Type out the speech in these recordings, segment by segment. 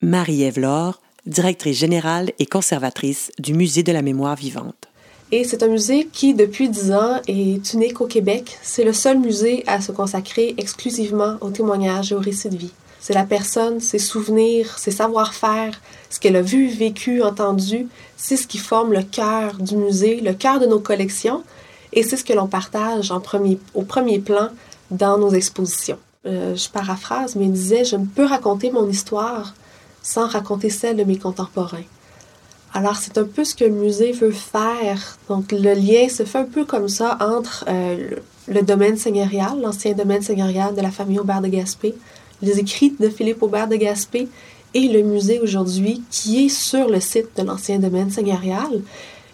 Marie-Ève Laure, directrice générale et conservatrice du Musée de la mémoire vivante. Et c'est un musée qui, depuis dix ans, est unique au Québec. C'est le seul musée à se consacrer exclusivement aux témoignages et aux récits de vie. C'est la personne, ses souvenirs, ses savoir-faire, ce qu'elle a vu, vécu, entendu. C'est ce qui forme le cœur du musée, le cœur de nos collections. Et c'est ce que l'on partage au premier plan dans nos expositions. Euh, je paraphrase, mais il disait, je ne peux raconter mon histoire sans raconter celle de mes contemporains. Alors, c'est un peu ce que le musée veut faire. Donc, le lien se fait un peu comme ça entre euh, le domaine seigneurial, l'ancien domaine seigneurial de la famille Aubert de Gaspé, les écrits de Philippe Aubert de Gaspé et le musée aujourd'hui qui est sur le site de l'ancien domaine seigneurial.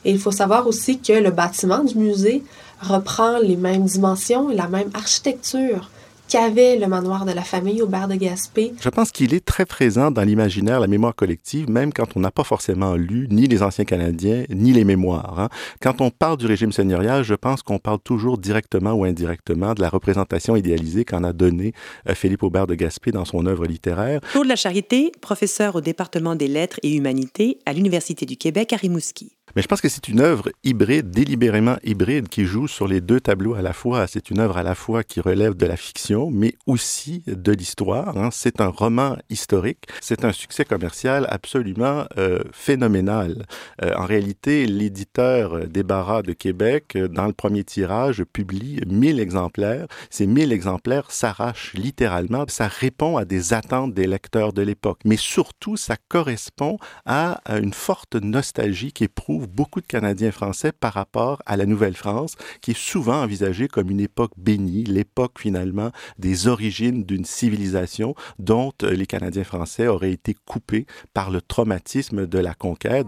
Et il faut savoir aussi que le bâtiment du musée reprend les mêmes dimensions et la même architecture qu'avait le manoir de la famille au bar de Gaspé. Je pense qu'il est très présent dans l'imaginaire, la mémoire collective, même quand on n'a pas forcément lu ni les anciens Canadiens, ni les mémoires. Hein. Quand on parle du régime seigneurial, je pense qu'on parle toujours directement ou indirectement de la représentation idéalisée qu'en a donnée euh, Philippe Aubert de Gaspé dans son œuvre littéraire. Claude La Charité, professeur au département des lettres et humanités à l'Université du Québec à Rimouski. Mais je pense que c'est une œuvre hybride, délibérément hybride, qui joue sur les deux tableaux à la fois. C'est une œuvre à la fois qui relève de la fiction, mais aussi de l'histoire. Hein. C'est un roman historique. C'est un succès commercial absolument euh, phénoménal. Euh, en réalité, l'éditeur Débarras de Québec, euh, dans le premier tirage, publie 1000 exemplaires. Ces 1000 exemplaires s'arrachent littéralement. Ça répond à des attentes des lecteurs de l'époque. Mais surtout, ça correspond à une forte nostalgie qui beaucoup de Canadiens français par rapport à la Nouvelle-France, qui est souvent envisagée comme une époque bénie, l'époque finalement des origines d'une civilisation dont euh, les Canadiens français auraient été coupés par le traumatisme de la conquête.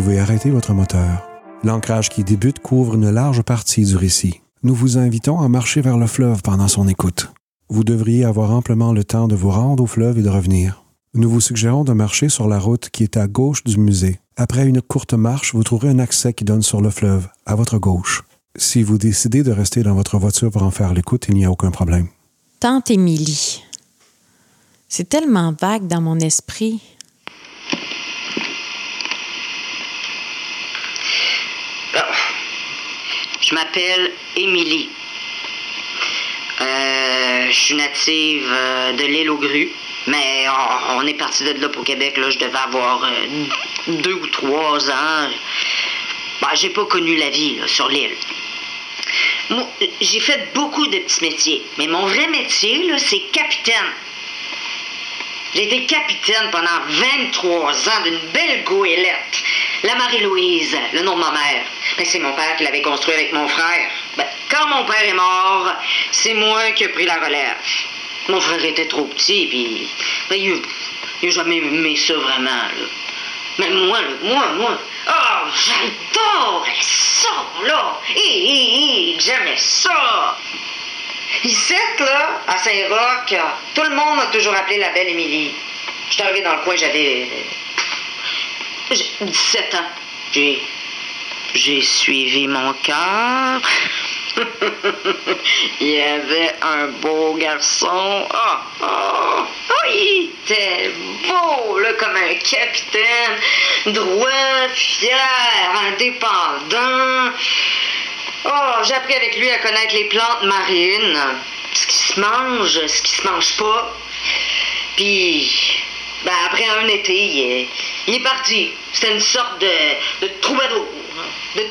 Pouvez arrêter votre moteur. L'ancrage qui débute couvre une large partie du récit. Nous vous invitons à marcher vers le fleuve pendant son écoute. Vous devriez avoir amplement le temps de vous rendre au fleuve et de revenir. Nous vous suggérons de marcher sur la route qui est à gauche du musée. Après une courte marche, vous trouverez un accès qui donne sur le fleuve, à votre gauche. Si vous décidez de rester dans votre voiture pour en faire l'écoute, il n'y a aucun problème. Tante Émilie. C'est tellement vague dans mon esprit. Je m'appelle Émilie. Euh, je suis native euh, de l'île aux grues, mais on, est parti de là pour Québec. Là, je devais avoir euh, deux ou trois ans. Bah, j'ai pas connu la vie sur l'île. J'ai fait beaucoup de petits métiers, mais mon vrai métier, c'est capitaine. J'ai été capitaine pendant 23 ans d'une belle goélette. La Marie-Louise, le nom de ma mère. C'est mon père qui l'avait construit avec mon frère. Ben, quand mon père est mort, c'est moi qui ai pris la relève. Mon frère était trop petit, puis ben, il, n'a jamais aimé ça vraiment. Mais moi, moi, moi, oh, j'adorais ça, là. Hé, j'aimais ça. Ici, là, à Saint-Roch, tout le monde m'a toujours appelé la belle Émilie. Je suis arrivée dans le coin, j'avais 17 ans. J'ai j'ai suivi mon cœur. il y avait un beau garçon. Oh, oh, oh, il était beau, là, comme un capitaine, droit, fier, indépendant. Oh, j'ai appris avec lui à connaître les plantes marines, ce qui se mange, ce qui se mange pas. Puis, ben, après un été, il est, parti. C'était une sorte de, de troubadour de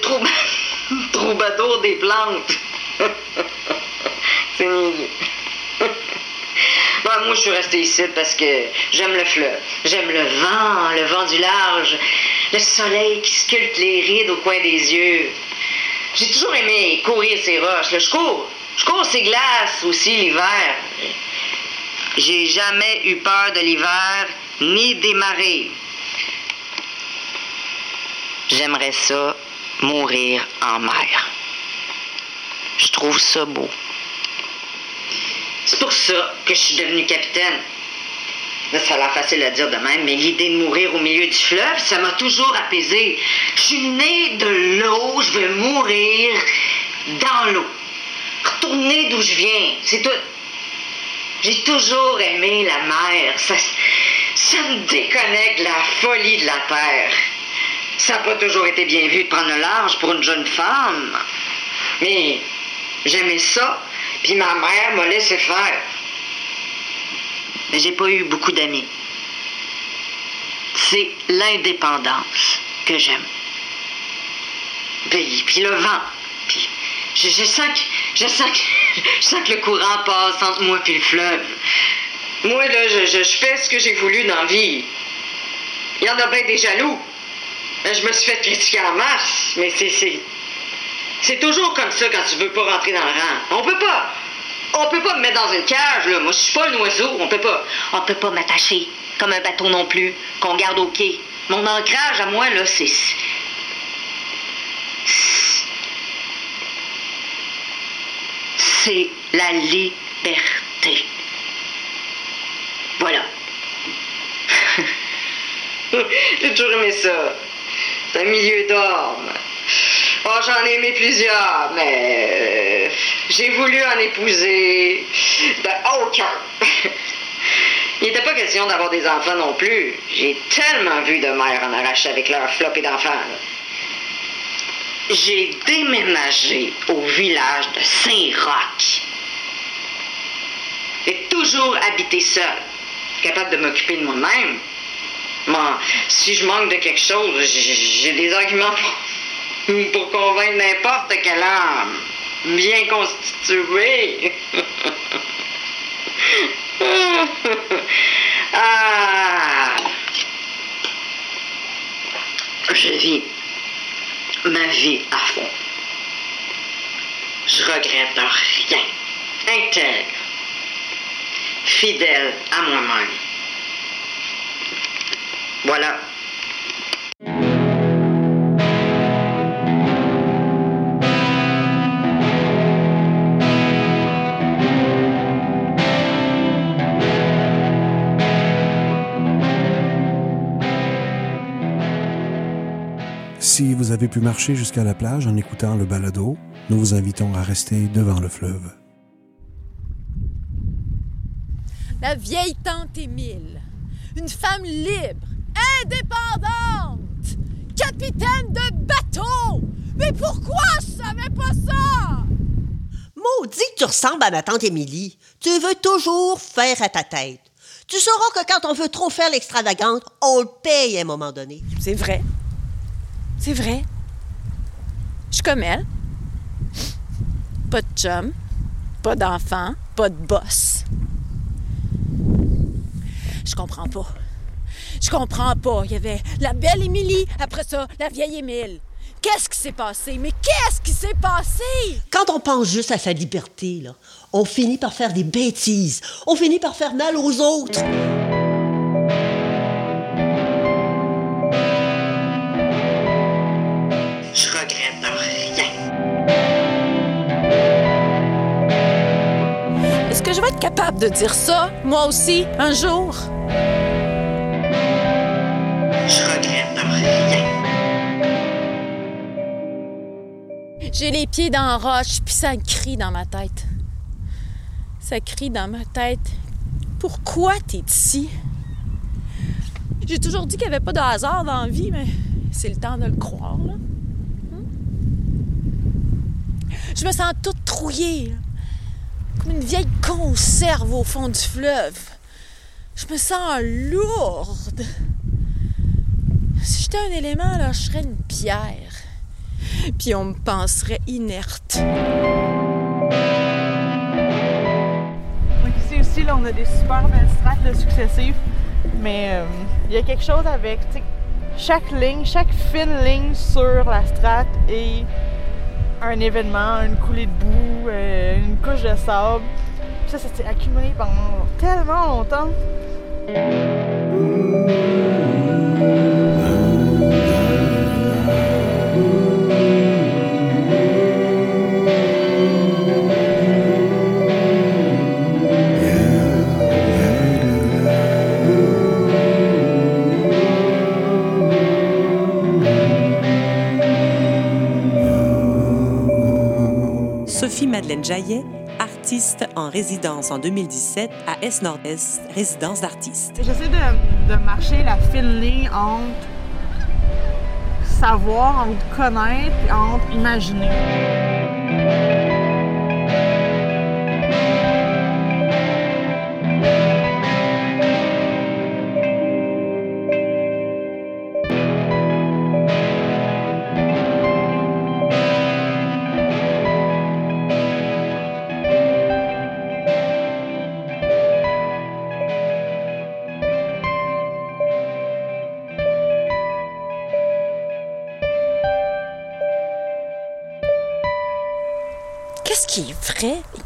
troubadour des plantes. C'est moi, je suis restée ici parce que j'aime le fleuve. J'aime le vent, le vent du large, le soleil qui sculpte les rides au coin des yeux. J'ai toujours aimé courir ces roches. Je cours. Je cours ces glaces aussi l'hiver. J'ai jamais eu peur de l'hiver ni des marées. J'aimerais ça mourir en mer. Je trouve ça beau. C'est pour ça que je suis devenu capitaine. Ça a l'air facile à dire de même, mais l'idée de mourir au milieu du fleuve, ça m'a toujours apaisé. Je suis née de l'eau, je veux mourir dans l'eau. Retourner d'où je viens, c'est tout. J'ai toujours aimé la mer. Ça, ça me déconnecte de la folie de la terre. Ça n'a pas toujours été bien vu de prendre le large pour une jeune femme. Mais j'aimais ça, puis ma mère m'a laissé faire. Mais j'ai pas eu beaucoup d'amis. C'est l'indépendance que j'aime. Puis, puis le vent. Puis je, sens que je le courant passe entre moi et le fleuve. Moi là, je, je, je fais ce que j'ai voulu dans la vie. Il y en a bien des jaloux. Ben, Je me suis fait critiquer en masse, mais c'est c'est c'est toujours comme ça quand tu veux pas rentrer dans le rang. On peut pas. On peut pas me mettre dans une cage, là. Moi, je suis pas un oiseau. On peut pas. On peut pas m'attacher comme un bateau non plus, qu'on garde au quai. Mon ancrage à moi, là, c'est. C'est la liberté. Voilà. J'ai toujours aimé ça. C'est un milieu d'hommes. Oh, j'en ai aimé plusieurs, mais euh, j'ai voulu en épouser de aucun. Il n'était pas question d'avoir des enfants non plus. J'ai tellement vu de mères en arracher avec leur flop et d'enfants. J'ai déménagé au village de Saint-Roch. J'ai toujours habité seul, capable de m'occuper de moi-même. Si je manque de quelque chose, j'ai des arguments pour, pour convaincre n'importe quel homme bien constitué. ah! Je vis ma vie à fond. Je regrette rien. Intègre. Fidèle à moi-même. Voilà. Si vous avez pu marcher jusqu'à la plage en écoutant le balado, nous vous invitons à rester devant le fleuve. La vieille tante Émile. Une femme libre, indépendante, capitaine de bateau. Mais pourquoi je savais pas ça? Maudit que tu ressembles à ma tante Émilie. Tu veux toujours faire à ta tête. Tu sauras que quand on veut trop faire l'extravagante, on le paye à un moment donné. C'est vrai. C'est vrai. Je suis comme elle. Pas de chum, pas d'enfant, pas de boss. Je comprends pas. Je comprends pas. Il y avait la belle Émilie, après ça, la vieille Émile. Qu'est-ce qui s'est passé? Mais qu'est-ce qui s'est passé? Quand on pense juste à sa liberté, là, on finit par faire des bêtises. On finit par faire mal aux autres. Je regrette rien. Est-ce que je vais être capable de dire ça, moi aussi, un jour? J'ai les pieds dans la roche, puis ça crie dans ma tête. Ça crie dans ma tête. Pourquoi t'es ici? J'ai toujours dit qu'il n'y avait pas de hasard dans la vie, mais c'est le temps de le croire? Je me sens toute trouillée, comme une vieille conserve au fond du fleuve. Je me sens lourde. Si j'étais un élément, là, je serais une pierre. Puis on me penserait inerte. Donc ici aussi, là, on a des super belles strates successives. Mais euh, il y a quelque chose avec chaque ligne, chaque fine ligne sur la strate et un événement, une coulée de boue, euh, une couche de sable. Ça, ça s'est accumulé pendant tellement longtemps. Jaillet, artiste en résidence en 2017 à Est-Nord-Est, résidence d'artiste. J'essaie de, de marcher la fine ligne entre savoir, entre connaître et entre imaginer.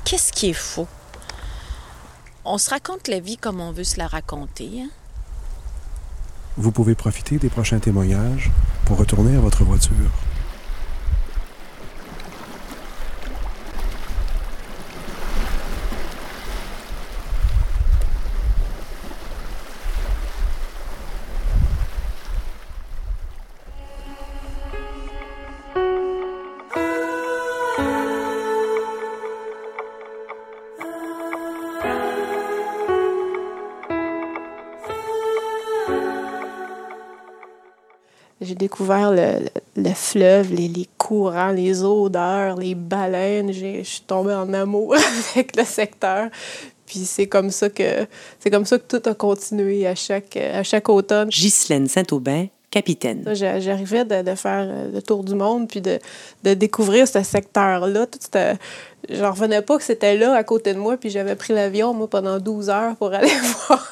Qu'est-ce qui est faux? On se raconte la vie comme on veut se la raconter. hein? Vous pouvez profiter des prochains témoignages pour retourner à votre voiture. Découvert le, le- le fleuve, les, courants, les odeurs, les baleines. Je suis tombée en amour avec le secteur. Puis c'est comme ça que c'est comme ça que tout a continué à chaque à chaque automne. Ghislaine Saint-Aubin, capitaine. J'arrivais de, faire euh, le tour du monde puis de, de découvrir ce secteur-là. J'en revenais pas que c'était là à côté de moi, puis j'avais pris l'avion, moi, pendant 12 heures pour aller voir,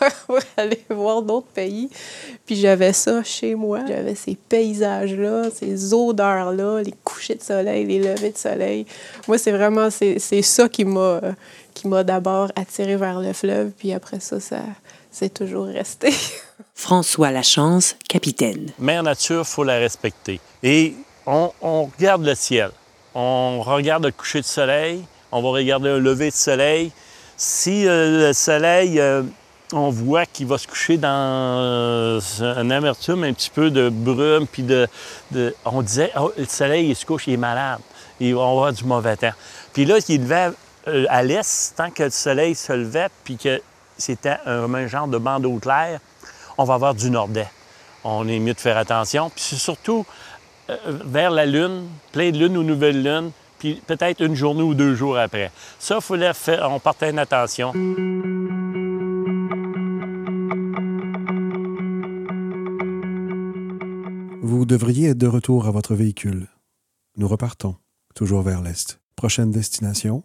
voir d'autres pays. Puis j'avais ça chez moi. J'avais ces paysages-là, ces odeurs-là, les couchers de soleil, les levées de soleil. Moi, c'est vraiment c'est ça qui m'a d'abord attiré vers le fleuve, puis après ça, ça c'est toujours resté. François Lachance, capitaine. Mère Nature, faut la respecter. Et on, on regarde le ciel. On regarde le coucher de soleil. On va regarder un lever de soleil. Si euh, le soleil, euh, on voit qu'il va se coucher dans euh, une amertume, un petit peu de brume, puis de, de- on disait, Oh, le soleil, il se couche, il est malade. Il va avoir du mauvais temps. Puis là, il levait euh, à l'est, tant que le soleil se levait, puis que c'était un, genre de bandeau clair, on va avoir du nordais. On est mieux de faire attention. Puis c'est surtout euh, vers la Lune, plein de lune ou nouvelle lune, puis peut-être une journée ou deux jours après. Ça, il fallait faire, on une attention. Vous devriez être de retour à votre véhicule. Nous repartons, toujours vers l'est. Prochaine destination,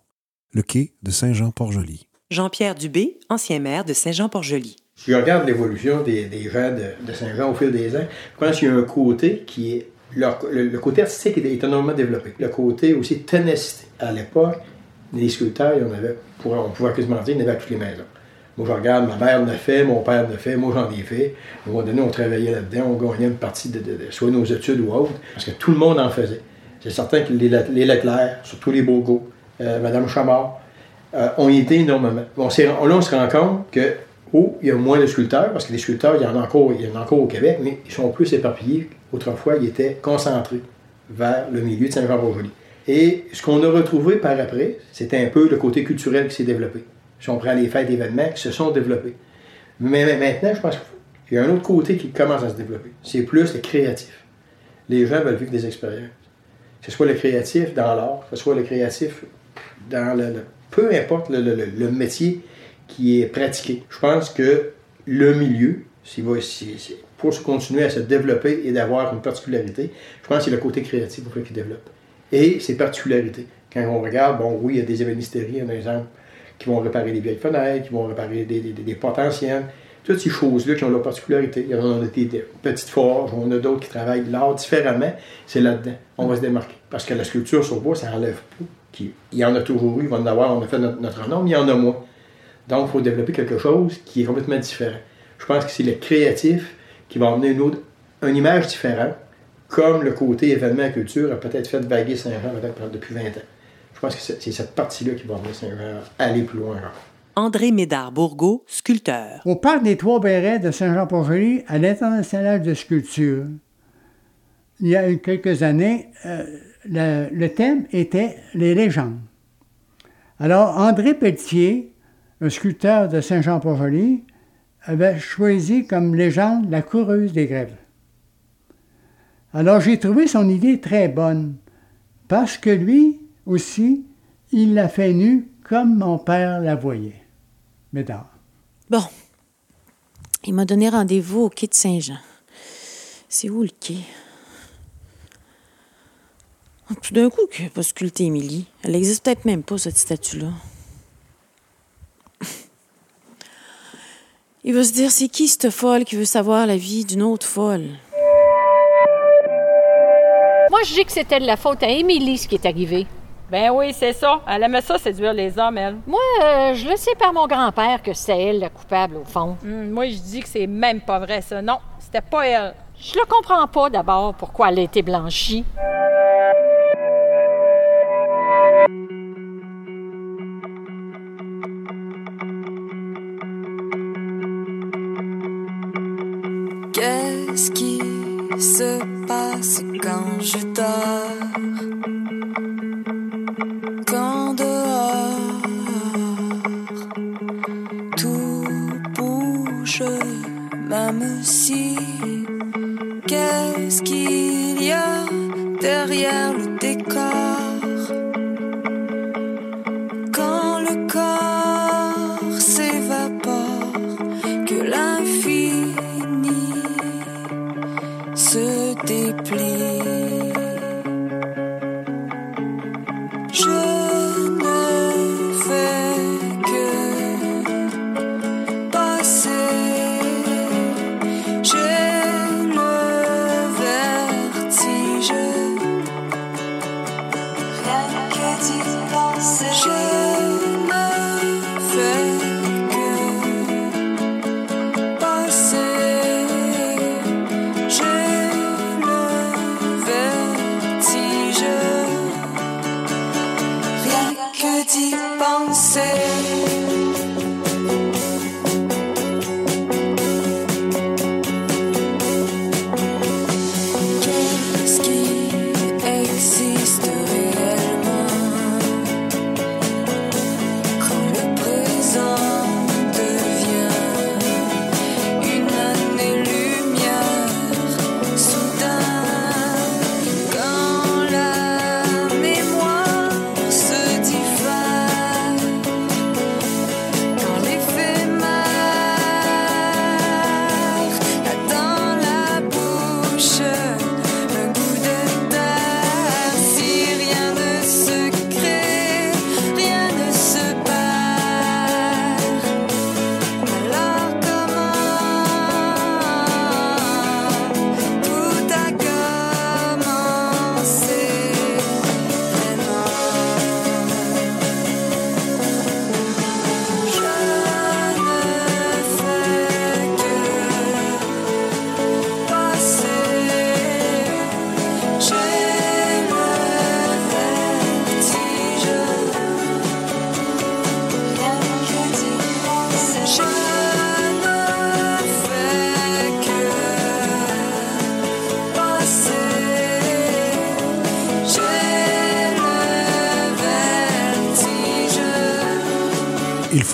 le quai de Saint-Jean-Port-Joli. Jean-Pierre Dubé, ancien maire de Saint-Jean-Port-Joli. Je regarde l'évolution des, gens de, Saint-Jean au fil des ans, je pense qu'il y a un côté qui est. le, côté artistique est, énormément développé. Le côté aussi ténacité. À l'époque, les sculpteurs, en avait, on pouvait quasiment dire, il y en avait à toutes les maisons. Moi, je regarde, ma mère en a fait, mon père en a fait, moi, j'en ai fait. À un moment donné, on travaillait là-dedans, on gagnait une partie de, soit nos études ou autres, parce que tout le monde en faisait. C'est certain que les, Le- les Leclerc, surtout les Bourgots, euh, Madame Chamard, euh, ont été énormément. On là, on se rend compte que, oh, il y a moins de sculpteurs, parce que les sculpteurs, il y en a encore, il y en a encore au Québec, mais ils sont plus éparpillés. Autrefois, ils étaient concentrés vers le milieu de Saint-Jean-Port-Joli. Et ce qu'on a retrouvé par après, c'était un peu le côté culturel qui s'est développé. Si on prend les fêtes événements qui se sont développés. Mais maintenant, je pense qu'il y a un autre côté qui commence à se développer. C'est plus le créatif. Les gens veulent vivre des expériences. Que ce soit le créatif dans l'art, que ce soit le créatif dans le- peu importe le, métier qui est pratiqué. Je pense que le milieu, s'il va, pour continuer à se développer et d'avoir une particularité, je pense que c'est le côté créatif qu'il développe. Et ses particularités. Quand on regarde, bon, oui, il y a des ébénisteries, un exemple, qui vont réparer les vieilles fenêtres, qui vont réparer des, des, des- des portes anciennes. Toutes ces choses-là qui ont leur particularité. Il y en a des, des petites forges, on a d'autres qui travaillent l'art différemment. C'est là-dedans. On va se démarquer. Parce que la sculpture sur bois, ça enlève pas. Qui, il y en a toujours eu, il va en avoir, on a fait notre, notre nom, mais il y en a moins. Donc, il faut développer quelque chose qui est complètement différent. Je pense que c'est le créatif qui va emmener une autre, une image différente, comme le côté événement culture a peut-être fait vaguer Saint-Jean depuis 20 ans. Je pense que c'est cette partie-là qui va emmener Saint-Jean à aller plus loin encore. André Médard-Bourgault, sculpteur. Au parc des Trois-Bérets de Saint-Jean-Port-Joli, à l'international de sculpture, il y a quelques années, euh, le, thème était les légendes. Alors, André Pelletier, un sculpteur de Saint-Jean-Port-Joli, avait choisi comme légende la coureuse des grèves. Alors, j'ai trouvé son idée très bonne, parce que lui aussi, il l'a fait nue comme mon père la voyait. Médard. Bon. Il m'a donné rendez-vous au quai de Saint-Jean. C'est où le quai? Tout d'un coup, qu'il n'a pas sculpté Émilie. Elle n'existe peut-être même pas, cette statue-là. Il va se dire, c'est qui cette folle qui veut savoir la vie d'une autre folle? Moi, je dis que c'était de la faute à Émilie, ce qui est arrivé. Ben oui, c'est ça. Elle aimait ça séduire les hommes, elle. Moi, euh, je le sais par mon grand-père que c'est elle la coupable, au fond. Hum, moi, je dis que c'est même pas vrai, ça. Non, c'était pas elle. Je le comprends pas d'abord pourquoi elle a été blanchie. Se passe quand je dors? Quand dehors tout bouge, même si qu'est-ce qu'il y a derrière le décor?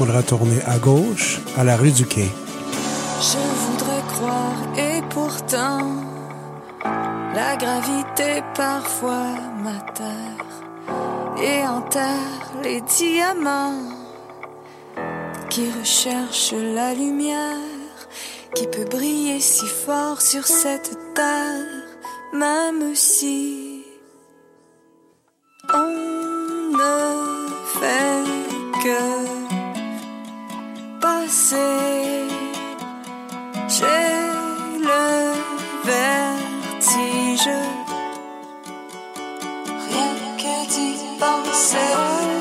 Faudra tourner à gauche à la rue du Quai. Je voudrais croire et pourtant la gravité parfois m'atterre et enterre les diamants qui recherchent la lumière qui peut briller si fort sur cette terre même si on ne fait que passer. J'ai le vertige. Rien que d'y penser.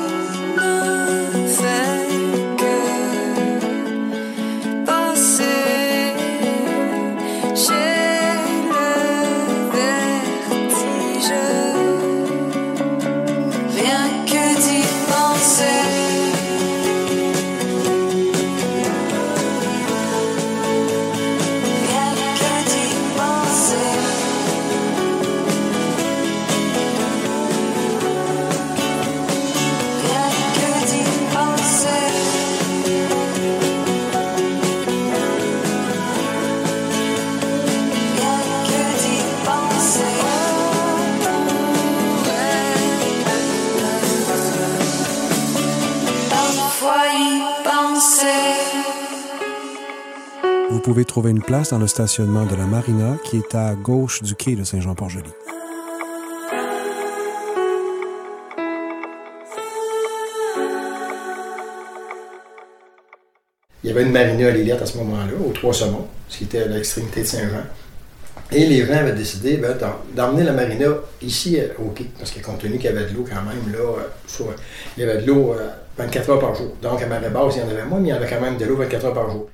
Pouvez trouver une place dans le stationnement de la marina qui est à gauche du quai de Saint-Jean-Port-Joli. Il y avait une marina à l'Élite à ce moment-là, aux Trois Saumons, ce qui était à l'extrémité de Saint-Jean. Et les gens avaient décidé ben, d'em- d'emmener la marina ici euh, au quai, parce que compte tenu qu'il y avait de l'eau quand même, là, euh, il y avait de l'eau euh, 24 heures par jour. Donc à marée basse, il y en avait moins, mais il y avait quand même de l'eau 24 heures par jour.